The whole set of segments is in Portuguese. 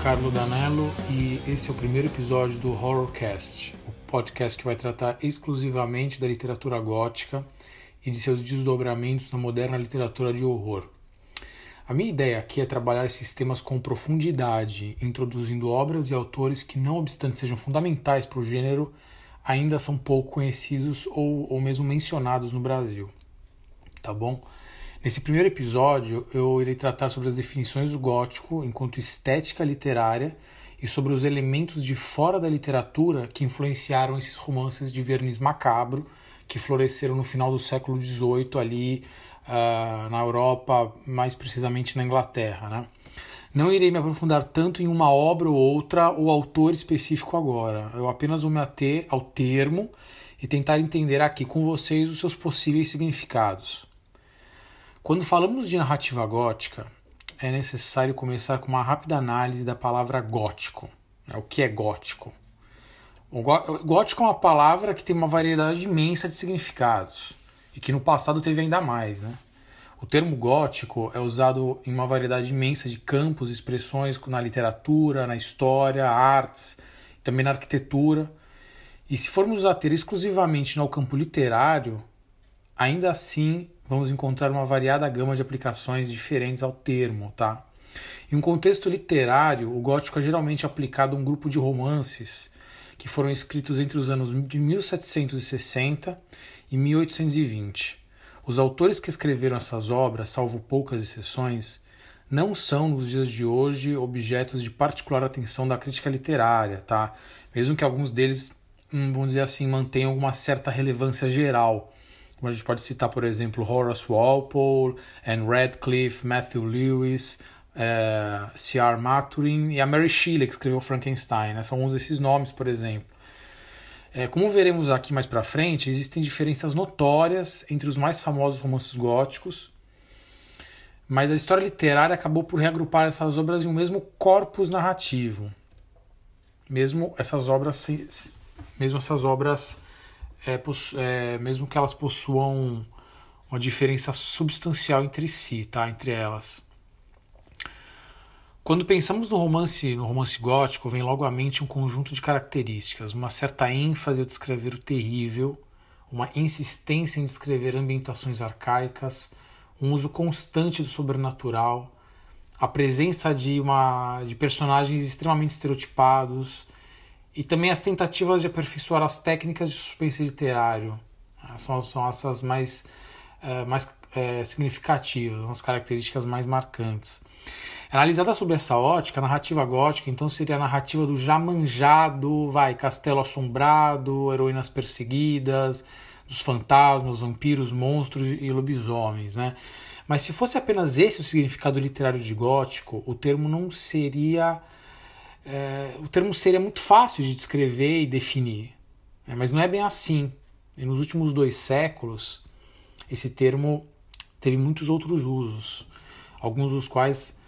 Giancarlo Danello e esse é o primeiro episódio do Horrorcast, o podcast que vai tratar exclusivamente da literatura gótica e de seus desdobramentos na moderna literatura de horror. A minha ideia aqui é trabalhar esses temas com profundidade, introduzindo obras e autores que, não obstante sejam fundamentais para o gênero, ainda são pouco conhecidos ou, ou mesmo mencionados no Brasil. Tá bom? Nesse primeiro episódio, eu irei tratar sobre as definições do gótico enquanto estética literária e sobre os elementos de fora da literatura que influenciaram esses romances de verniz macabro que floresceram no final do século XVIII ali uh, na Europa, mais precisamente na Inglaterra. Né? Não irei me aprofundar tanto em uma obra ou outra ou autor específico agora. Eu apenas vou me ater ao termo e tentar entender aqui com vocês os seus possíveis significados. Quando falamos de narrativa gótica, é necessário começar com uma rápida análise da palavra gótico. Né? O que é gótico? O gótico é uma palavra que tem uma variedade imensa de significados e que no passado teve ainda mais. Né? O termo gótico é usado em uma variedade imensa de campos e expressões na literatura, na história, artes, também na arquitetura. E se formos ater exclusivamente no campo literário, ainda assim vamos encontrar uma variada gama de aplicações diferentes ao termo, tá? Em um contexto literário, o gótico é geralmente aplicado a um grupo de romances que foram escritos entre os anos de 1760 e 1820. Os autores que escreveram essas obras, salvo poucas exceções, não são nos dias de hoje objetos de particular atenção da crítica literária, tá? Mesmo que alguns deles, hum, vamos dizer assim, mantenham uma certa relevância geral como a gente pode citar, por exemplo, Horace Walpole, Anne Radcliffe, Matthew Lewis, uh, C.R. Maturin e a Mary Shelley, que escreveu Frankenstein. Né? São alguns desses nomes, por exemplo. É, como veremos aqui mais para frente, existem diferenças notórias entre os mais famosos romances góticos, mas a história literária acabou por reagrupar essas obras em um mesmo corpus narrativo. Mesmo essas obras, mesmo essas obras é, é, mesmo que elas possuam uma diferença substancial entre si, tá? Entre elas. Quando pensamos no romance, no romance gótico, vem logo à mente um conjunto de características, uma certa ênfase ao descrever o terrível, uma insistência em descrever ambientações arcaicas, um uso constante do sobrenatural, a presença de uma de personagens extremamente estereotipados, e também as tentativas de aperfeiçoar as técnicas de suspense literário. Ah, são, são essas mais, uh, mais uh, significativas, as características mais marcantes. Analisada sob essa ótica, a narrativa gótica então seria a narrativa do já manjado, vai, castelo assombrado, heroínas perseguidas, dos fantasmas, vampiros, monstros e lobisomens, né? Mas se fosse apenas esse o significado literário de gótico, o termo não seria é, o termo seria muito fácil de descrever e definir, né? mas não é bem assim. E nos últimos dois séculos, esse termo teve muitos outros usos, alguns dos quais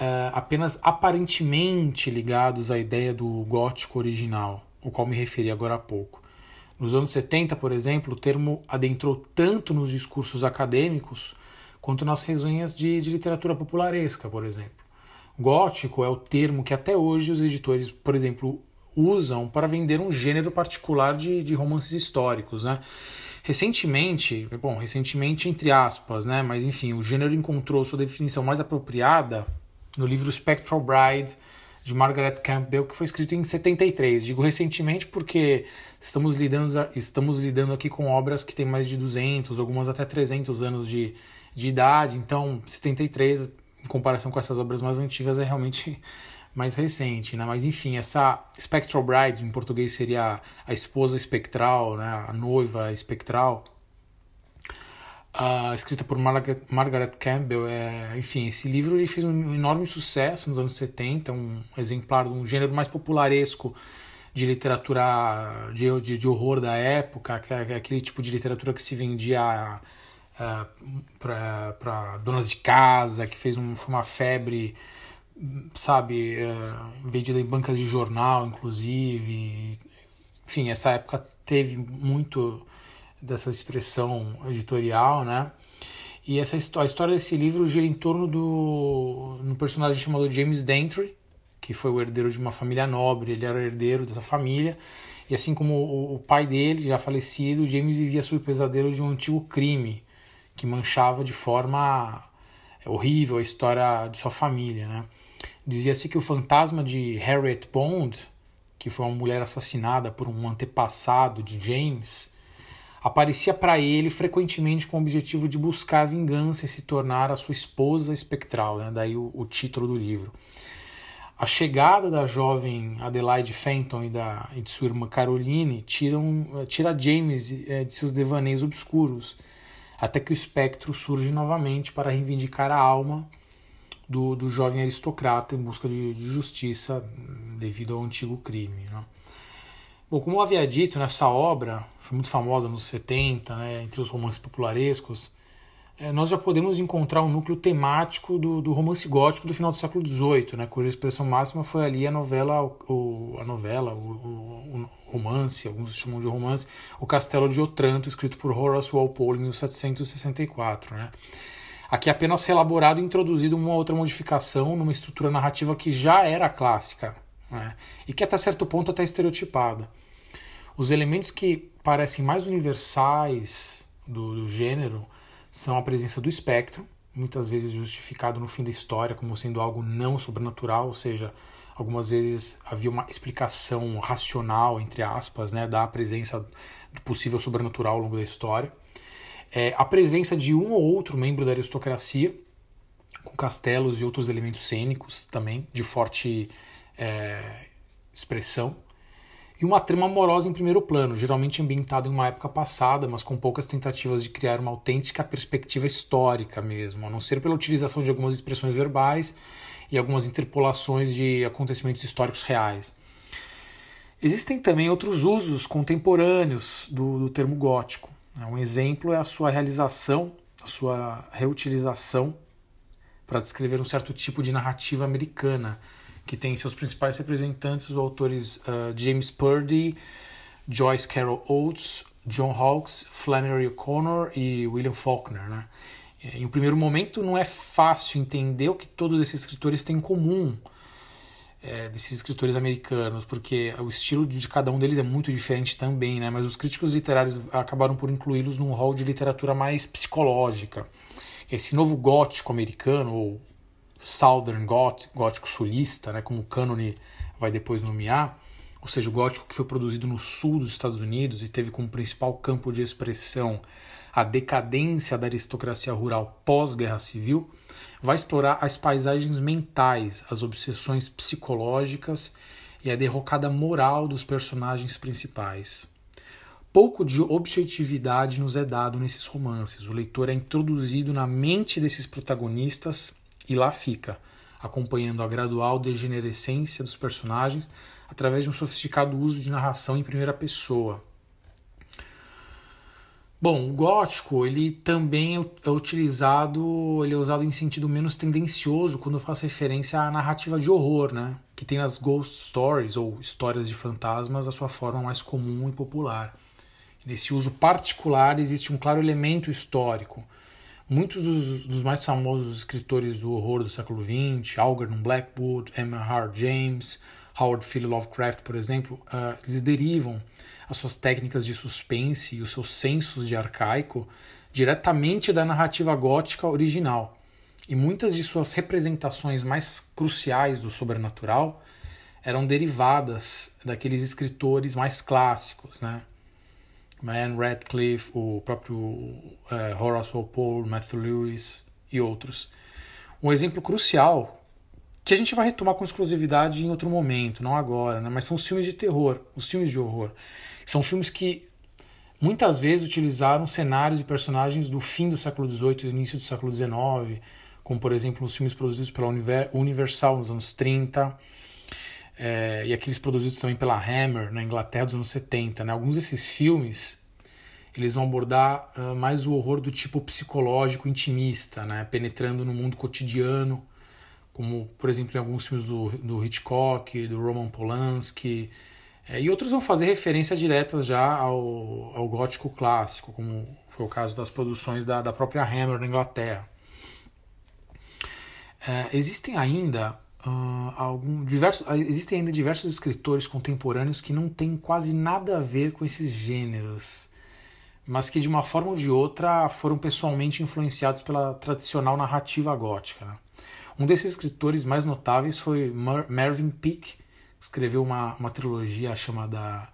é, apenas aparentemente ligados à ideia do gótico original, o qual me referi agora há pouco. Nos anos 70, por exemplo, o termo adentrou tanto nos discursos acadêmicos quanto nas resenhas de, de literatura popularesca, por exemplo. Gótico é o termo que até hoje os editores, por exemplo, usam para vender um gênero particular de, de romances históricos, né? Recentemente, bom, recentemente entre aspas, né? Mas enfim, o gênero encontrou sua definição mais apropriada no livro Spectral Bride de Margaret Campbell, que foi escrito em 73. Digo recentemente porque estamos lidando, estamos lidando aqui com obras que têm mais de 200, algumas até 300 anos de, de idade. Então, 73 em comparação com essas obras mais antigas, é realmente mais recente, né? Mas enfim, essa Spectral Bride, em português seria a esposa espectral, né? A noiva espectral, uh, escrita por Margaret, Margaret Campbell. É, enfim, esse livro ele fez um enorme sucesso nos anos 70, um exemplar de um gênero mais popularesco de literatura de, de, de horror da época, que é aquele tipo de literatura que se vendia uh, para donas de casa, que fez um, uma febre, sabe, uh, vendida em bancas de jornal, inclusive. Enfim, essa época teve muito dessa expressão editorial, né? E essa a história desse livro gira em torno do um personagem chamado James Dantry, que foi o herdeiro de uma família nobre, ele era herdeiro dessa família. E assim como o, o pai dele, já falecido, James vivia sob o pesadelo de um antigo crime que manchava de forma horrível a história de sua família, né? Dizia-se que o fantasma de Harriet Bond, que foi uma mulher assassinada por um antepassado de James, aparecia para ele frequentemente com o objetivo de buscar vingança e se tornar a sua esposa espectral, né? daí o, o título do livro. A chegada da jovem Adelaide Fenton e, da, e de sua irmã Caroline tiram, tira James é, de seus devaneios obscuros, até que o espectro surge novamente para reivindicar a alma do, do jovem aristocrata em busca de, de justiça devido ao antigo crime. Né? Bom, como eu havia dito, nessa obra, foi muito famosa nos 70, né, entre os romances popularescos, nós já podemos encontrar um núcleo temático do, do, romance gótico do final do século XVIII, né, cuja expressão máxima foi ali a novela, o, a novela, o, o, o, romance, alguns chamam de romance, O Castelo de Otranto, escrito por Horace Walpole em 1764. Né. Aqui é apenas relaborado e introduzido uma outra modificação numa estrutura narrativa que já era clássica né, e que até certo ponto até estereotipada. Os elementos que parecem mais universais do, do gênero são a presença do espectro, muitas vezes justificado no fim da história como sendo algo não sobrenatural, ou seja, algumas vezes havia uma explicação racional, entre aspas, né, da presença do possível sobrenatural ao longo da história. É, a presença de um ou outro membro da aristocracia, com castelos e outros elementos cênicos também, de forte é, expressão e uma trama amorosa em primeiro plano, geralmente ambientada em uma época passada, mas com poucas tentativas de criar uma autêntica perspectiva histórica mesmo, a não ser pela utilização de algumas expressões verbais e algumas interpolações de acontecimentos históricos reais. Existem também outros usos contemporâneos do, do termo gótico. Né? Um exemplo é a sua realização, a sua reutilização para descrever um certo tipo de narrativa americana que tem seus principais representantes os autores uh, James Purdy, Joyce Carol Oates, John Hawkes, Flannery O'Connor e William Faulkner. Né? Em um primeiro momento, não é fácil entender o que todos esses escritores têm em comum, é, desses escritores americanos, porque o estilo de cada um deles é muito diferente também, né? mas os críticos literários acabaram por incluí-los num rol de literatura mais psicológica. Esse novo gótico americano, ou Southern Gothic, gótico sulista, né, como o cânone vai depois nomear, ou seja, o gótico que foi produzido no sul dos Estados Unidos e teve como principal campo de expressão a decadência da aristocracia rural pós-guerra civil, vai explorar as paisagens mentais, as obsessões psicológicas e a derrocada moral dos personagens principais. Pouco de objetividade nos é dado nesses romances. O leitor é introduzido na mente desses protagonistas e lá fica, acompanhando a gradual degenerescência dos personagens através de um sofisticado uso de narração em primeira pessoa. Bom, o gótico ele também é utilizado, ele é usado em sentido menos tendencioso quando faz referência à narrativa de horror, né? Que tem nas ghost stories ou histórias de fantasmas a sua forma mais comum e popular. Nesse uso particular existe um claro elemento histórico, Muitos dos, dos, mais famosos escritores do horror do século XX, Algernon Blackwood, Emma Hart James, Howard Philip Lovecraft, por exemplo, uh, eles derivam as suas técnicas de suspense e os seus sensos de arcaico diretamente da narrativa gótica original. E muitas de suas representações mais cruciais do sobrenatural eram derivadas daqueles escritores mais clássicos, né? Anne Radcliffe, o próprio uh, Horace Walpole, Matthew Lewis e outros. Um exemplo crucial que a gente vai retomar com exclusividade em outro momento, não agora, né? mas são os filmes de terror, os filmes de horror. São filmes que muitas vezes utilizaram cenários e personagens do fim do século XVIII e início do século XIX, como por exemplo os filmes produzidos pela Universal nos anos 30, é, e aqueles produzidos também pela Hammer na Inglaterra dos anos 70. Né? Alguns desses filmes eles vão abordar uh, mais o horror do tipo psicológico intimista, né? penetrando no mundo cotidiano, como por exemplo em alguns filmes do, do Hitchcock, do Roman Polanski, É, e outros vão fazer referências diretas já ao, ao gótico clássico, como foi o caso das produções da, da própria Hammer na Inglaterra. É, existem ainda uh, algum, diversos, existem ainda diversos escritores contemporâneos que não têm quase nada a ver com esses gêneros, mas que de uma forma ou de outra foram pessoalmente influenciados pela tradicional narrativa gótica. Né? Um desses escritores mais notáveis foi Mar Mervyn Peake, que escreveu uma, uma trilogia chamada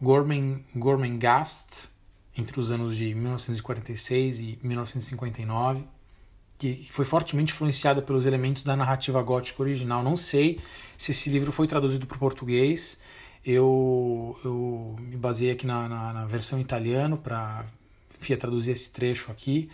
Gormen, Gormenghast, entre os anos de 1946 e 1959 que foi fortemente influenciada pelos elementos da narrativa gótica original. Não sei se esse livro foi traduzido para o português. Eu, eu me baseei aqui na, na, na versão italiana para traduzir esse trecho aqui.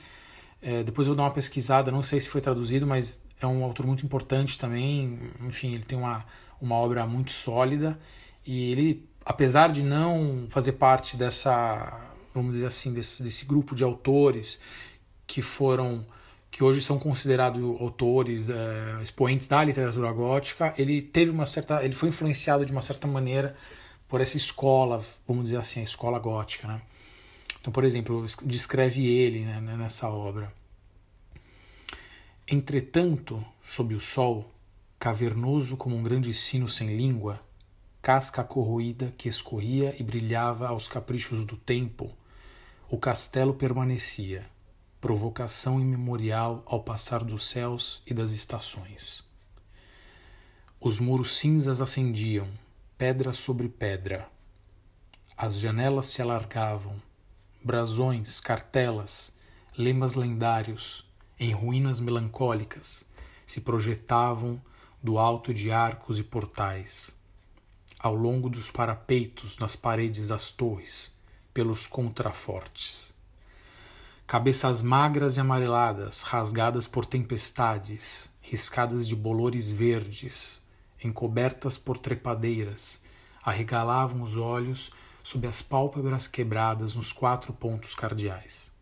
É, depois vou dar uma pesquisada, não sei se foi traduzido, mas é um autor muito importante também. Enfim, ele tem uma, uma obra muito sólida e ele, apesar de não fazer parte dessa, vamos dizer assim, desse, desse grupo de autores que foram que hoje são considerados autores, é, expoentes da literatura gótica, ele teve uma certa, ele foi influenciado de uma certa maneira por essa escola, vamos dizer assim, a escola gótica, né? Então, por exemplo, descreve ele né, nessa obra. Entretanto, sob o sol, cavernoso como um grande sino sem língua, casca corroída que escorria e brilhava aos caprichos do tempo, o castelo permanecia provocação imemorial ao passar dos céus e das estações. Os muros cinzas ascendiam, pedra sobre pedra. As janelas se alargavam, brasões, cartelas, lemas lendários, em ruínas melancólicas, se projetavam do alto de arcos e portais, ao longo dos parapeitos nas paredes das torres, pelos contrafortes. Cabeças magras e amareladas, rasgadas por tempestades, riscadas de bolores verdes, encobertas por trepadeiras, arregalavam os olhos sob as pálpebras quebradas nos quatro pontos cardeais.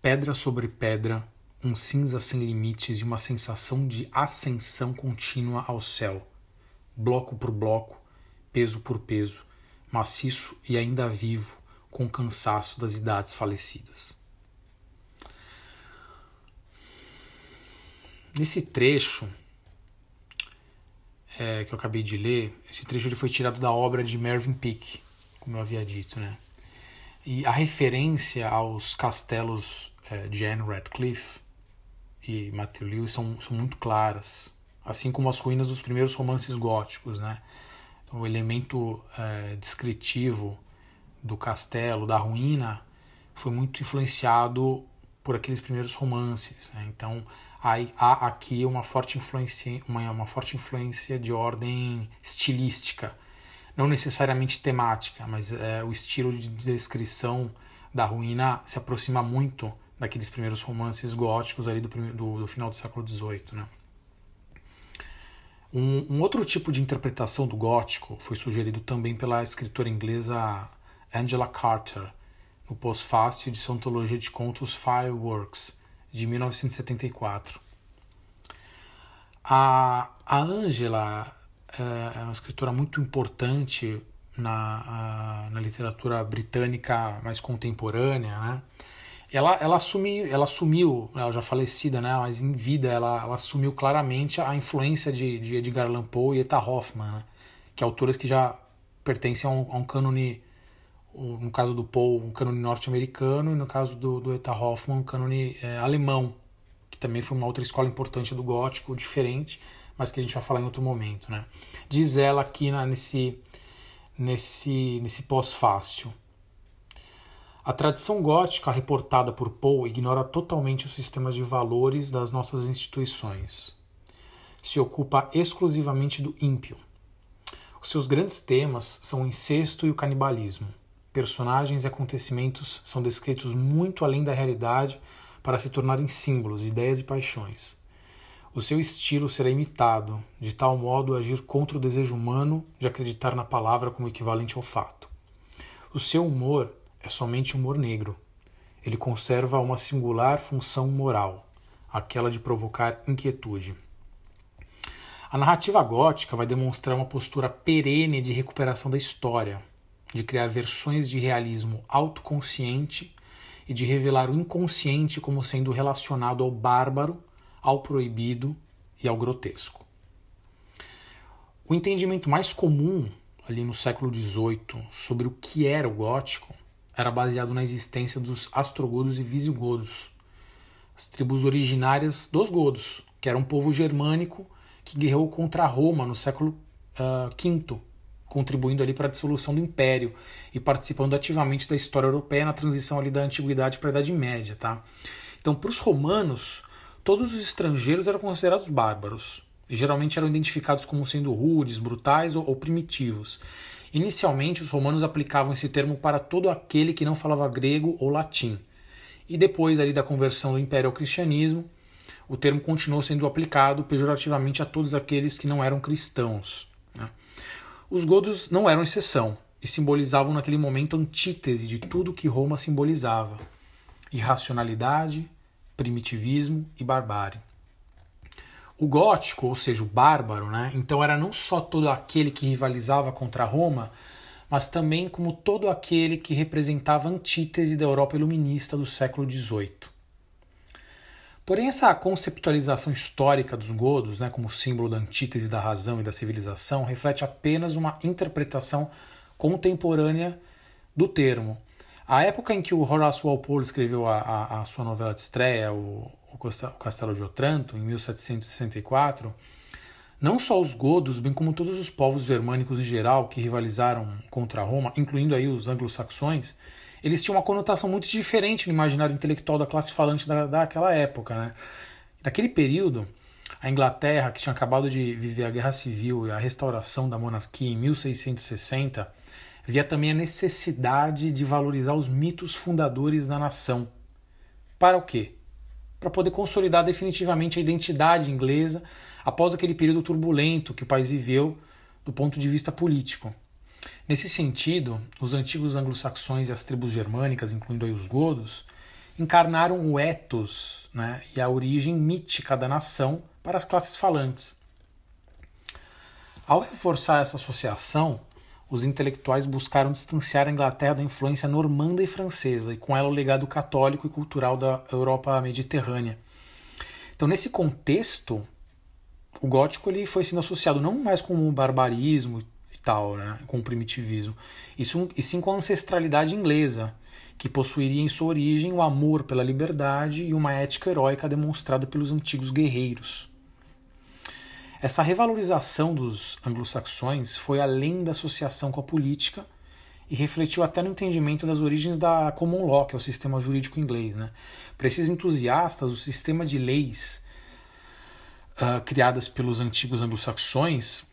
Pedra sobre pedra, um cinza sem limites e uma sensação de ascensão contínua ao céu, bloco por bloco, peso por peso, maciço e ainda vivo, com o cansaço das idades falecidas. Nesse trecho é, que eu acabei de ler, esse trecho ele foi tirado da obra de Mervyn Peake, como eu havia dito, né? E a referência aos castelos é, de Anne Radcliffe e Matthew Lewis são, são muito claras, assim como as ruínas dos primeiros romances góticos, né? Então, o elemento é, descritivo do castelo, da ruína, foi muito influenciado por aqueles primeiros romances. Né? Então há, aqui uma forte influência, uma, uma forte influência de ordem estilística, não necessariamente temática, mas é, o estilo de descrição da ruína se aproxima muito daqueles primeiros romances góticos ali do, do, do final do século XVIII. Né? Um, um, outro tipo de interpretação do gótico foi sugerido também pela escritora inglesa Angela Carter, no pós-fácil de sua antologia de contos Fireworks, de 1974. A, a Angela é, é uma escritora muito importante na, na literatura britânica mais contemporânea, né? Ela, ela, assumiu, ela assumiu, ela já falecida, né? mas em vida, ela, ela assumiu claramente a influência de, de Edgar Allan Poe e Eta Hoffman, né? que autores que já pertencem a um, a um cânone no caso do Paul, um cânone norte-americano, e no caso do, do Eta Hoffmann, um cânone é, alemão, que também foi uma outra escola importante do gótico, diferente, mas que a gente vai falar em outro momento. Né? Diz ela aqui na, nesse, nesse, nesse pós-fácil. A tradição gótica reportada por Poe ignora totalmente os sistemas de valores das nossas instituições. Se ocupa exclusivamente do ímpio. Os seus grandes temas são o incesto e o canibalismo personagens e acontecimentos são descritos muito além da realidade para se tornarem símbolos, ideias e paixões. O seu estilo será imitado, de tal modo a agir contra o desejo humano de acreditar na palavra como equivalente ao fato. O seu humor é somente humor negro. Ele conserva uma singular função moral, aquela de provocar inquietude. A narrativa gótica vai demonstrar uma postura perene de recuperação da história, de criar versões de realismo autoconsciente e de revelar o inconsciente como sendo relacionado ao bárbaro, ao proibido e ao grotesco. O entendimento mais comum ali no século XVIII sobre o que era o gótico era baseado na existência dos astrogodos e visigodos, as tribos originárias dos godos, que era um povo germânico que guerreou contra Roma no século V, uh, contribuindo ali para a dissolução do Império e participando ativamente da história europeia na transição ali da Antiguidade para a Idade Média. Tá? Então, para os romanos, todos os estrangeiros eram considerados bárbaros e geralmente eram identificados como sendo rudes, brutais ou, ou primitivos. Inicialmente, os romanos aplicavam esse termo para todo aquele que não falava grego ou latim. E depois ali da conversão do Império ao cristianismo, o termo continuou sendo aplicado pejorativamente a todos aqueles que não eram cristãos. Né? Os godos não eram exceção e simbolizavam naquele momento antítese de tudo que Roma simbolizava: irracionalidade, primitivismo e barbárie. O gótico, ou seja, o bárbaro, né? então era não só todo aquele que rivalizava contra Roma, mas também como todo aquele que representava a antítese da Europa iluminista do século XVIII. Porém, essa conceptualização histórica dos godos, né, como símbolo da antítese da razão e da civilização, reflete apenas uma interpretação contemporânea do termo. A época em que o Horace Walpole escreveu a, a, a sua novela de estreia, o, o Castelo de Otranto, em 1764, não só os godos, bem como todos os povos germânicos em geral que rivalizaram contra Roma, incluindo aí os anglo-saxões, eles tinham uma conotação muito diferente no imaginário intelectual da classe falante da, daquela época. Né? Naquele período, a Inglaterra, que tinha acabado de viver a Guerra Civil e a restauração da monarquia em 1660, via também a necessidade de valorizar os mitos fundadores da nação. Para o quê? Para poder consolidar definitivamente a identidade inglesa após aquele período turbulento que o país viveu do ponto de vista político. Nesse sentido, os antigos anglo-saxões e as tribos germânicas, incluindo os godos, encarnaram o ethos né, e a origem mítica da nação para as classes falantes. Ao reforçar essa associação, os intelectuais buscaram distanciar a Inglaterra da influência normanda e francesa, e com ela o legado católico e cultural da Europa mediterrânea. Então, nesse contexto, o gótico ele foi sendo associado não mais com o barbarismo tal, né, com o primitivismo, isso, e sim com a ancestralidade inglesa, que possuiria em sua origem o amor pela liberdade e uma ética heróica demonstrada pelos antigos guerreiros. Essa revalorização dos anglo-saxões foi além da associação com a política e refletiu até no entendimento das origens da common law, que é o sistema jurídico inglês. Né? Para esses entusiastas, o sistema de leis uh, criadas pelos antigos anglo-saxões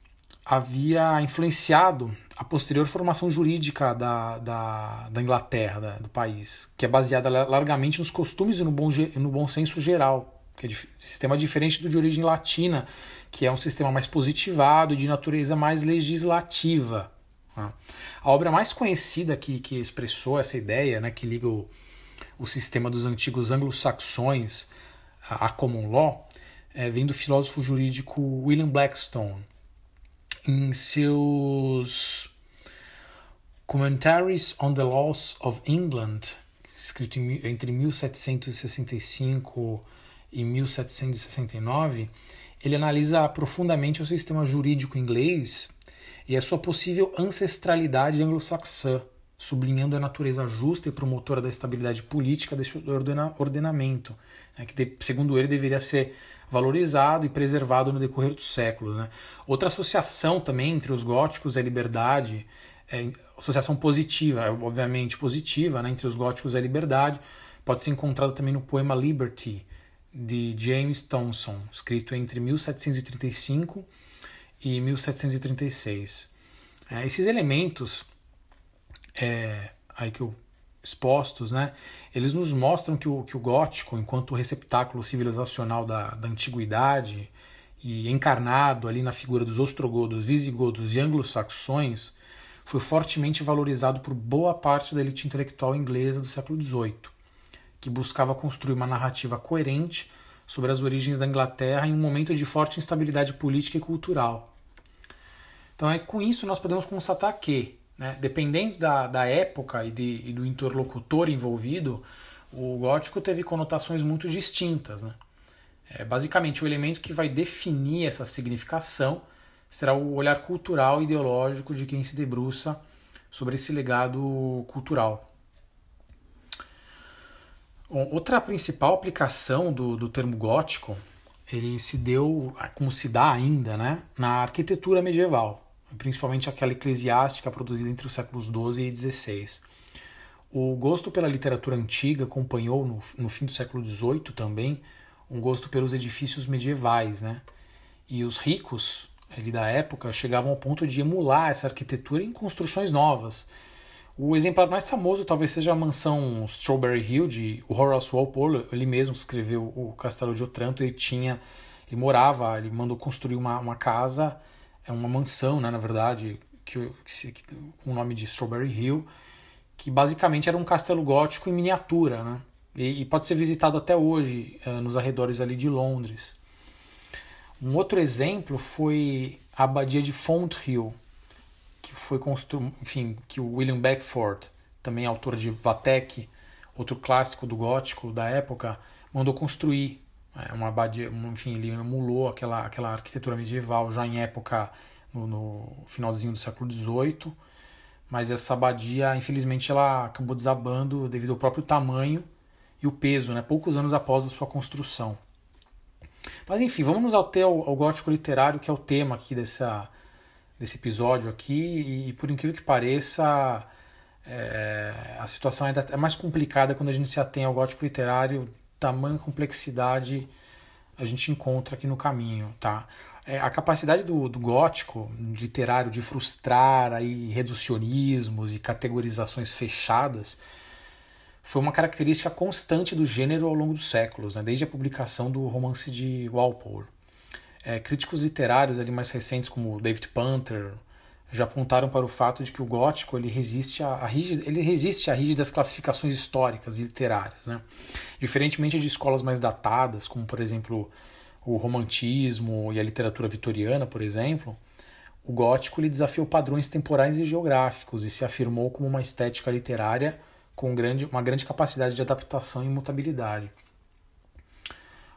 havia influenciado a posterior formação jurídica da, da, da Inglaterra, da, do país, que é baseada largamente nos costumes e no bom, no bom senso geral, que é um sistema diferente do de origem latina, que é um sistema mais positivado e de natureza mais legislativa. Né? A obra mais conhecida que, que expressou essa ideia, né, que liga o, o sistema dos antigos anglo-saxões à common law, é, vem do filósofo jurídico William Blackstone, em seus Commentaries on the Laws of England, escrito entre 1765 e 1769, ele analisa profundamente o sistema jurídico inglês e a sua possível ancestralidade anglo-saxã, sublinhando a natureza justa e promotora da estabilidade política desse ordena ordenamento, né, que, segundo ele, deveria ser valorizado e preservado no decorrer dos séculos. Né? Outra associação também entre os góticos e a liberdade, é, associação positiva, é, obviamente positiva, né, entre os góticos e a liberdade, pode ser encontrada também no poema Liberty, de James Thomson, escrito entre 1735 e 1736. É, esses elementos é, aí que eu expostos, né, eles nos mostram que o, que o gótico, enquanto receptáculo civilizacional da, da antiguidade e encarnado ali na figura dos ostrogodos, visigodos e anglo-saxões, foi fortemente valorizado por boa parte da elite intelectual inglesa do século XVIII, que buscava construir uma narrativa coerente sobre as origens da Inglaterra em um momento de forte instabilidade política e cultural. Então, é, com isso, nós podemos constatar que, né, dependendo da, da época e, de, e do interlocutor envolvido, o gótico teve conotações muito distintas. Né? É, basicamente, o elemento que vai definir essa significação será o olhar cultural e ideológico de quem se debruça sobre esse legado cultural. Outra principal aplicação do, do termo gótico, ele se deu, como se dá ainda, né, na arquitetura medieval, principalmente aquela eclesiástica produzida entre os séculos XII e XVI. O gosto pela literatura antiga acompanhou, no, no fim do século XVIII também, um gosto pelos edifícios medievais, né? E os ricos ali da época chegavam ao ponto de emular essa arquitetura em construções novas, o exemplar mais famoso talvez seja a mansão Strawberry Hill de Horace Walpole. Ele mesmo escreveu o Castelo de Otranto. Ele tinha, ele morava, ele mandou construir uma, uma casa, é uma mansão, né, na verdade, que, que, que, com o nome de Strawberry Hill, que basicamente era um castelo gótico em miniatura, né? E, e pode ser visitado até hoje uh, nos arredores ali de Londres. Um outro exemplo foi a abadia de Fonthill, que foi construído, enfim, que o William Beckford, também autor de Vatek, outro clássico do gótico da época, mandou construir é, uma abadia, enfim, ele emulou aquela, aquela arquitetura medieval já em época no, no finalzinho do século XVIII, mas essa abadia, infelizmente, ela acabou desabando devido ao próprio tamanho e o peso, né, poucos anos após a sua construção. Mas enfim, vamos ao, ao gótico literário, que é o tema aqui dessa, desse episódio aqui e por incrível que pareça é, a situação ainda é mais complicada quando a gente se atém ao gótico literário tamanha complexidade a gente encontra aqui no caminho tá é, a capacidade do, do gótico literário de frustrar aí reducionismos e categorizações fechadas foi uma característica constante do gênero ao longo dos séculos, né? desde a publicação do romance de Walpole. É, críticos literários ali mais recentes, como David Panther, já apontaram para o fato de que o gótico ele resiste a, a ele resiste a rígidas classificações históricas e literárias, né? Diferentemente de escolas mais datadas, como por exemplo o romantismo e a literatura vitoriana, por exemplo, o gótico ele desafiou padrões temporais e geográficos e se afirmou como uma estética literária com grande, uma grande capacidade de adaptação e mutabilidade.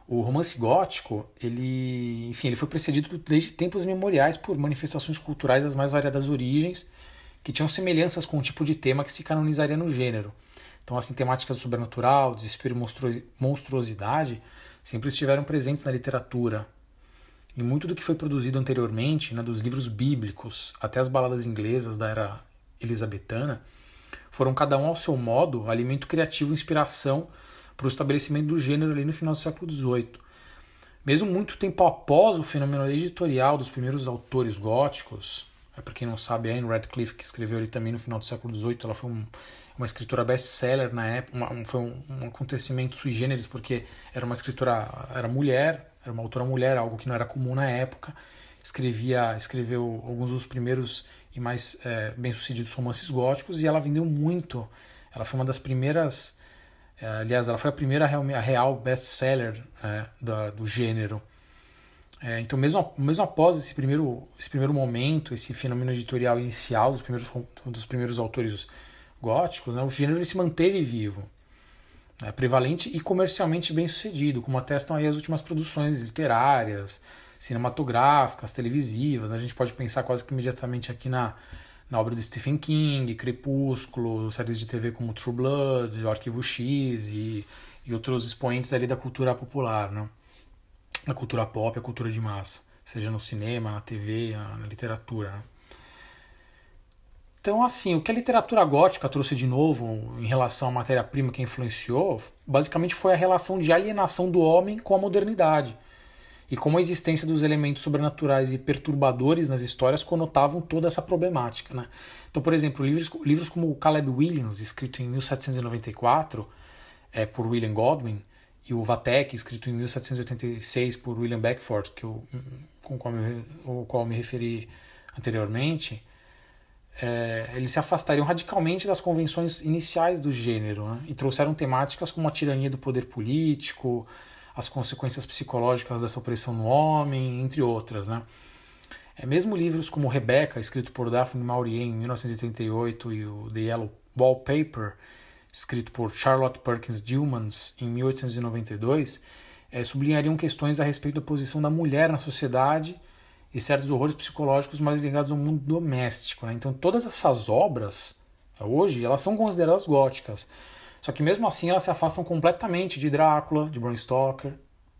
O romance gótico, ele, enfim, ele foi precedido desde tempos memoriais por manifestações culturais das mais variadas origens, que tinham semelhanças com o tipo de tema que se canonizaria no gênero. Então, assim, temáticas sobrenatural, desespero e monstruosidade sempre estiveram presentes na literatura. E muito do que foi produzido anteriormente, né, dos livros bíblicos até as baladas inglesas da era elisabetana, foram cada um ao seu modo alimento criativo e inspiração para o estabelecimento do gênero ali no final do século XVIII. Mesmo muito tempo após o fenômeno editorial dos primeiros autores góticos, é para quem não sabe, a Anne Radcliffe, que escreveu ali também no final do século XVIII, ela foi um, uma escritora best-seller na época, uma, foi um, um, acontecimento sui generis, porque era uma escritora, era mulher, era uma autora mulher, algo que não era comum na época, escrevia, escreveu alguns dos primeiros e mais é, bem-sucedidos romances góticos, e ela vendeu muito, ela foi uma das primeiras aliás, ela foi a primeira real, a real best-seller é, do, do gênero. É, então, mesmo, mesmo após esse primeiro, esse primeiro momento, esse fenômeno editorial inicial dos primeiros, dos primeiros autores góticos, né, o gênero se manteve vivo, né, prevalente e comercialmente bem sucedido, como atestam aí as últimas produções literárias, cinematográficas, televisivas. Né, a gente pode pensar quase que imediatamente aqui na, na obra de Stephen King, Crepúsculo, séries de TV como True Blood, Arquivo X e, e outros expoentes ali da cultura popular, né? da cultura pop, a cultura de massa, seja no cinema, na TV, na, na literatura. Né? Então, assim, o que a literatura gótica trouxe de novo em relação à matéria-prima que influenciou, basicamente foi a relação de alienação do homem com a modernidade e como a existência dos elementos sobrenaturais e perturbadores nas histórias conotavam toda essa problemática. Né? Então, por exemplo, livros, livros como o Caleb Williams, escrito em 1794 é, por William Godwin, e o Vatek, escrito em 1786 por William Beckford, que eu, com qual, me, o qual me referi anteriormente, é, eles se afastariam radicalmente das convenções iniciais do gênero né? e trouxeram temáticas como a tirania do poder político, as consequências psicológicas dessa opressão no homem, entre outras, né? É, mesmo livros como Rebecca, escrito por Daphne Maurier em 1938, e o The Yellow Wallpaper, escrito por Charlotte Perkins Gilmans em 1892, é, sublinhariam questões a respeito da posição da mulher na sociedade e certos horrores psicológicos mais ligados ao mundo doméstico. Né? Então, todas essas obras, hoje, elas são consideradas góticas. Só que mesmo assim elas se afastam completamente de Drácula, de Bram Stoker,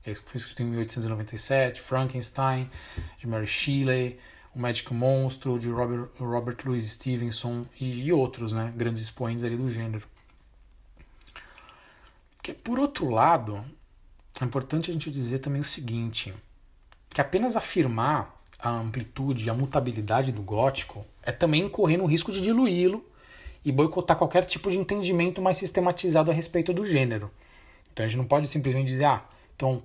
que foi escrito em 1897, Frankenstein, de Mary Shelley, O Médico Monstro, de Robert, Robert Louis Stevenson e, e outros né, grandes expoentes ali do gênero. Por outro lado, é importante a gente dizer também o seguinte, que apenas afirmar a amplitude e a mutabilidade do gótico é também correr no risco de diluí-lo e boicotar qualquer tipo de entendimento mais sistematizado a respeito do gênero. Então a gente não pode simplesmente dizer, ah, então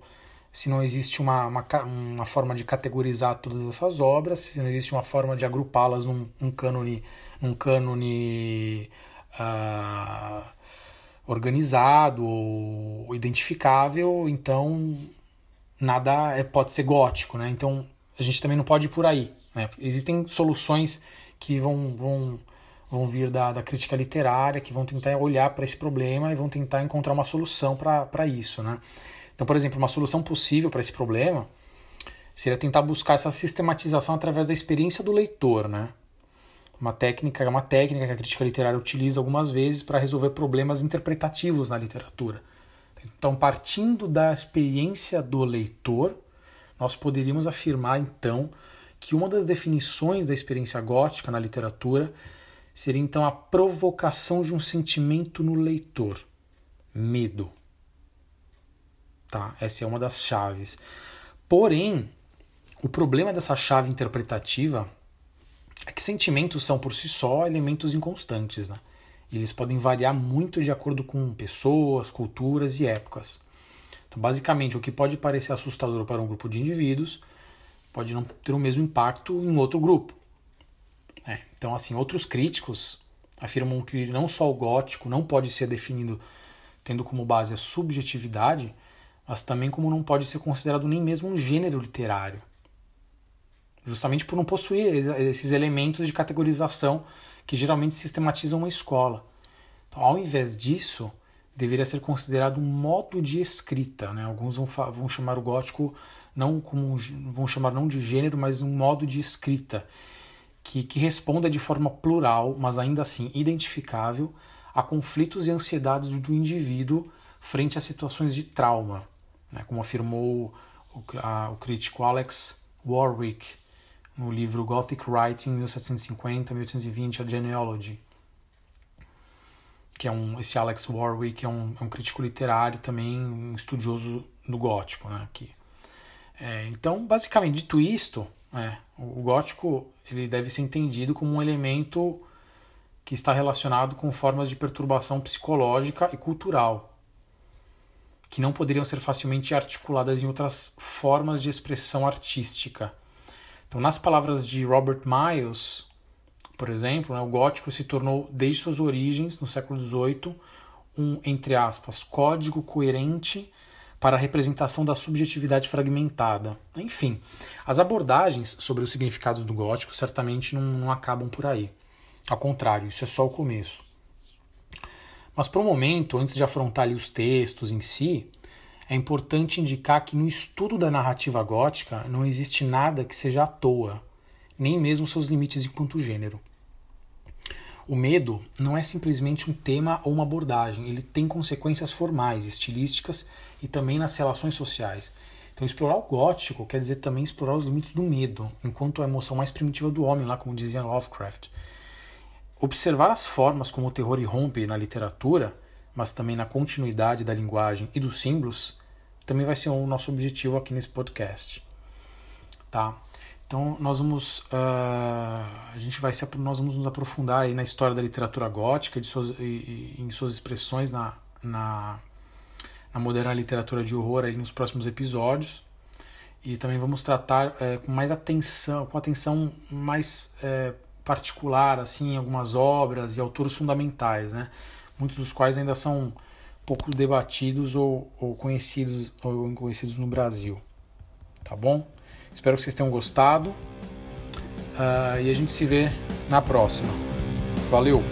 se não existe uma, uma, uma forma de categorizar todas essas obras, se não existe uma forma de agrupá-las num, num cânone, num cânone uh, organizado ou identificável, então nada é, pode ser gótico, né? Então a gente também não pode ir por aí. Né? Existem soluções que vão, vão vão vir da, da crítica literária, que vão tentar olhar para esse problema e vão tentar encontrar uma solução para isso. Né? Então, por exemplo, uma solução possível para esse problema seria tentar buscar essa sistematização através da experiência do leitor. Né? Uma técnica, uma técnica que a crítica literária utiliza algumas vezes para resolver problemas interpretativos na literatura. Então, partindo da experiência do leitor, nós poderíamos afirmar então que uma das definições da experiência gótica na literatura seria então a provocação de um sentimento no leitor: medo. Tá? Essa é uma das chaves. Porém, o problema dessa chave interpretativa é que sentimentos são por si só elementos inconstantes, né? Eles podem variar muito de acordo com pessoas, culturas e épocas. Então, basicamente, o que pode parecer assustador para um grupo de indivíduos pode não ter o mesmo impacto em outro grupo. É, então, assim, outros críticos afirmam que não só o gótico não pode ser definido tendo como base a subjetividade, mas também como não pode ser considerado nem mesmo um gênero literário. Justamente por não possuir esses elementos de categorização que geralmente sistematizam uma escola. Então, ao invés disso, deveria ser considerado um modo de escrita. Né? Alguns vão, vão chamar o gótico não como vão chamar não de gênero, mas um modo de escrita que, que responda de forma plural, mas ainda assim identificável, a conflitos e ansiedades do indivíduo frente a situações de trauma, né, como afirmou o, a, o crítico Alex Warwick no livro Gothic Writing 1750-1820, A Genealogy. Que é um, esse Alex Warwick é um, é um crítico literário também um estudioso do gótico. Né, aqui. É, então, basicamente, dito isto, é, o gótico ele deve ser entendido como um elemento que está relacionado com formas de perturbação psicológica e cultural, que não poderiam ser facilmente articuladas em outras formas de expressão artística. Então, nas palavras de Robert Miles, por exemplo, né, o gótico se tornou, desde suas origens, no século XVIII, um, entre aspas, código coerente para a representação da subjetividade fragmentada. Enfim, as abordagens sobre os significados do gótico certamente não, não acabam por aí. Ao contrário, isso é só o começo. Mas para o momento, antes de afrontar os textos em si, é importante indicar que no estudo da narrativa gótica não existe nada que seja à toa, nem mesmo seus limites enquanto gênero. O medo não é simplesmente um tema ou uma abordagem, ele tem consequências formais, estilísticas e também nas relações sociais. Então, explorar o gótico quer dizer também explorar os limites do medo, enquanto a emoção mais primitiva do homem, lá como dizia Lovecraft. Observar as formas como o terror irrompe na literatura, mas também na continuidade da linguagem e dos símbolos, também vai ser o nosso objetivo aqui nesse podcast. Tá? Então nós vamos uh, a gente vai se, nós vamos nos aprofundar aí na história da literatura gótica de suas, e, em suas expressões na, na, na, moderna literatura de horror aí nos próximos episódios e também vamos tratar é, com mais atenção com atenção mais é, particular assim algumas obras e autores fundamentais né muitos dos quais ainda são pouco debatidos ou, ou conhecidos ou conhecidos no Brasil. Tá bom? Espero que vocês tenham gostado uh, e a gente se vê na próxima. Valeu!